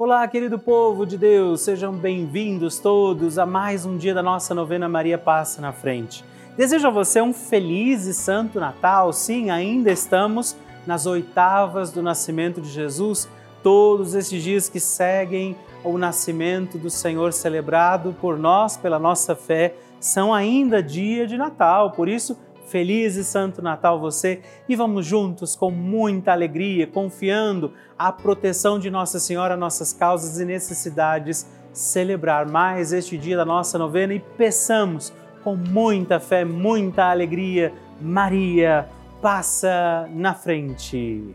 Olá, querido povo de Deus, sejam bem-vindos todos a mais um dia da nossa novena Maria Passa na Frente. Desejo a você um feliz e santo Natal. Sim, ainda estamos nas oitavas do nascimento de Jesus, todos esses dias que seguem o nascimento do Senhor celebrado por nós, pela nossa fé, são ainda dia de Natal. Por isso, Feliz e Santo Natal você e vamos juntos com muita alegria, confiando a proteção de Nossa Senhora, nossas causas e necessidades, celebrar mais este dia da nossa novena e peçamos com muita fé, muita alegria, Maria, passa na frente.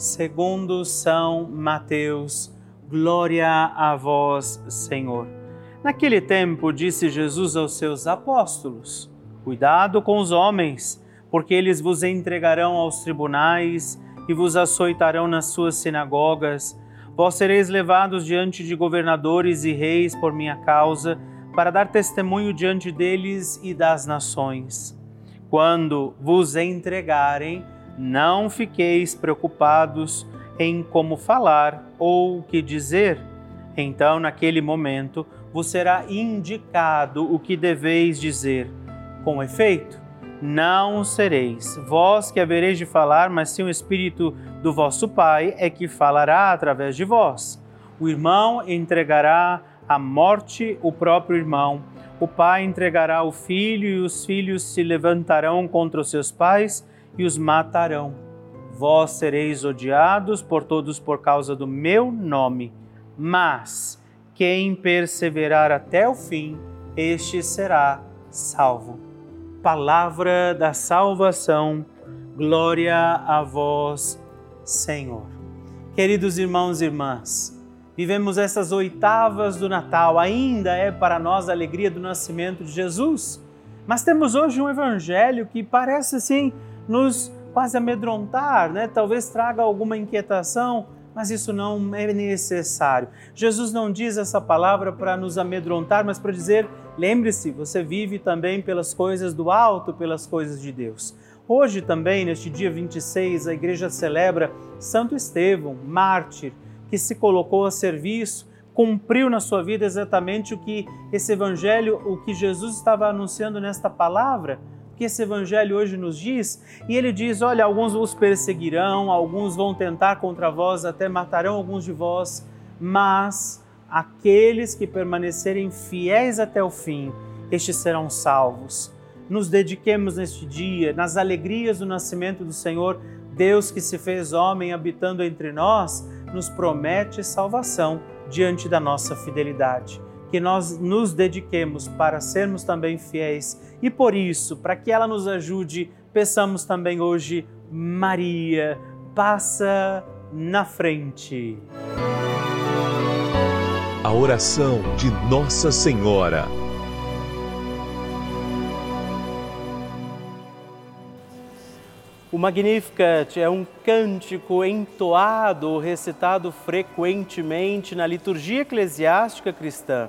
segundo São Mateus. Glória a vós, Senhor. Naquele tempo, disse Jesus aos seus apóstolos: Cuidado com os homens, porque eles vos entregarão aos tribunais e vos açoitarão nas suas sinagogas. Vós sereis levados diante de governadores e reis por minha causa para dar testemunho diante deles e das nações. Quando vos entregarem, não fiqueis preocupados em como falar ou o que dizer. Então, naquele momento, vos será indicado o que deveis dizer. Com efeito, não sereis vós que havereis de falar, mas sim o Espírito do vosso Pai é que falará através de vós. O irmão entregará a morte o próprio irmão. O pai entregará o filho e os filhos se levantarão contra os seus pais e os matarão. Vós sereis odiados por todos por causa do meu nome, mas quem perseverar até o fim, este será salvo. Palavra da salvação, glória a vós, Senhor. Queridos irmãos e irmãs, vivemos essas oitavas do Natal, ainda é para nós a alegria do nascimento de Jesus. Mas temos hoje um evangelho que parece assim nos quase amedrontar, né? Talvez traga alguma inquietação, mas isso não é necessário. Jesus não diz essa palavra para nos amedrontar, mas para dizer: lembre-se, você vive também pelas coisas do alto, pelas coisas de Deus. Hoje também, neste dia 26, a igreja celebra Santo Estevão, mártir que se colocou a serviço cumpriu na sua vida exatamente o que esse evangelho, o que Jesus estava anunciando nesta palavra, que esse evangelho hoje nos diz. E ele diz: Olha, alguns os perseguirão, alguns vão tentar contra vós, até matarão alguns de vós, mas aqueles que permanecerem fiéis até o fim, estes serão salvos. Nos dediquemos neste dia, nas alegrias do nascimento do Senhor, Deus que se fez homem habitando entre nós, nos promete salvação diante da nossa fidelidade. Que nós nos dediquemos para sermos também fiéis e por isso, para que ela nos ajude, peçamos também hoje, Maria, passa na frente. A oração de Nossa Senhora. O Magnificat é um cântico entoado ou recitado frequentemente na liturgia eclesiástica cristã.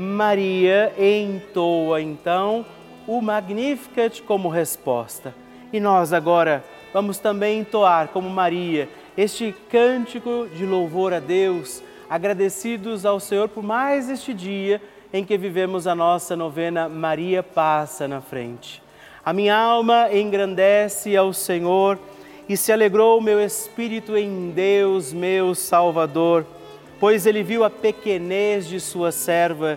Maria entoa então o Magnificat como resposta. E nós agora vamos também entoar como Maria este cântico de louvor a Deus, agradecidos ao Senhor por mais este dia em que vivemos a nossa novena Maria passa na frente. A minha alma engrandece ao Senhor e se alegrou o meu espírito em Deus, meu Salvador, pois ele viu a pequenez de sua serva.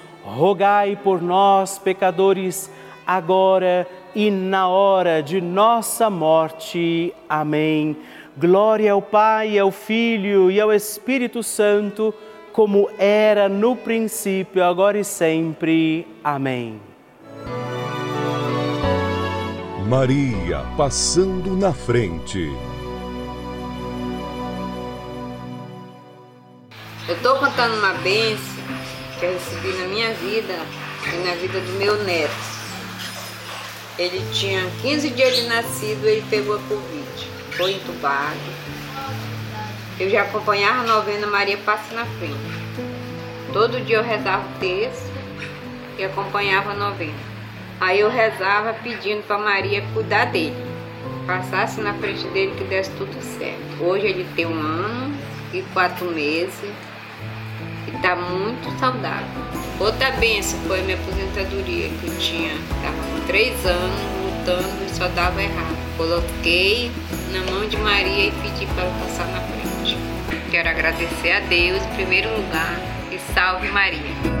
rogai por nós, pecadores, agora e na hora de nossa morte. Amém. Glória ao Pai, ao Filho e ao Espírito Santo, como era no princípio, agora e sempre. Amém. Maria passando na frente. Eu estou contando uma bênção que eu recebi na minha vida e na vida do meu neto. Ele tinha 15 dias de nascido, ele pegou a Covid, foi entubado. Eu já acompanhava a novena Maria Passa na Frente. Todo dia eu rezava o texto e acompanhava a novena. Aí eu rezava pedindo para Maria cuidar dele, passasse na frente dele que desse tudo certo. Hoje ele tem um ano e quatro meses e está muito saudável. Outra benção foi a minha aposentadoria que eu tinha, estava com três anos lutando e só dava errado. Coloquei na mão de Maria e pedi para ela passar na frente. Quero agradecer a Deus em primeiro lugar e salve Maria.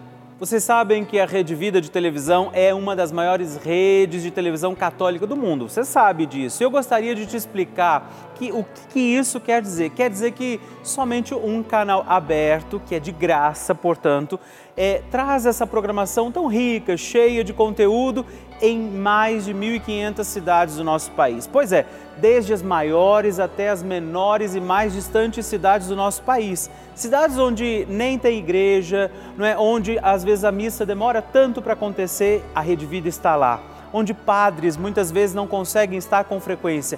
Vocês sabem que a Rede Vida de televisão é uma das maiores redes de televisão católica do mundo. Você sabe disso. Eu gostaria de te explicar que, o que isso quer dizer. Quer dizer que somente um canal aberto, que é de graça, portanto, é, traz essa programação tão rica, cheia de conteúdo em mais de 1.500 cidades do nosso país. Pois é, desde as maiores até as menores e mais distantes cidades do nosso país. Cidades onde nem tem igreja, não é? onde às vezes a missa demora tanto para acontecer, a Rede Vida está lá. Onde padres muitas vezes não conseguem estar com frequência.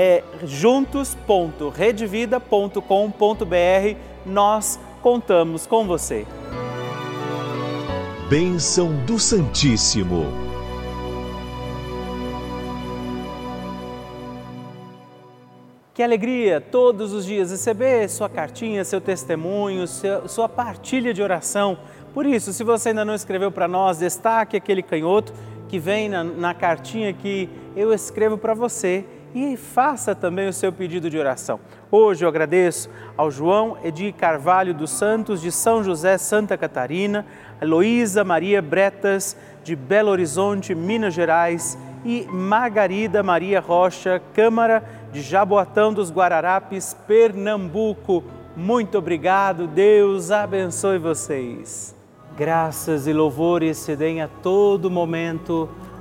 é juntos.redvida.com.br. Nós contamos com você. Bênção do Santíssimo. Que alegria todos os dias receber sua cartinha, seu testemunho, sua partilha de oração. Por isso, se você ainda não escreveu para nós, destaque aquele canhoto que vem na, na cartinha que eu escrevo para você e faça também o seu pedido de oração. Hoje eu agradeço ao João Edi Carvalho dos Santos de São José, Santa Catarina, a Heloísa Maria Bretas de Belo Horizonte, Minas Gerais e Margarida Maria Rocha, Câmara de Jaboatão dos Guararapes, Pernambuco. Muito obrigado, Deus abençoe vocês. Graças e louvores se deem a todo momento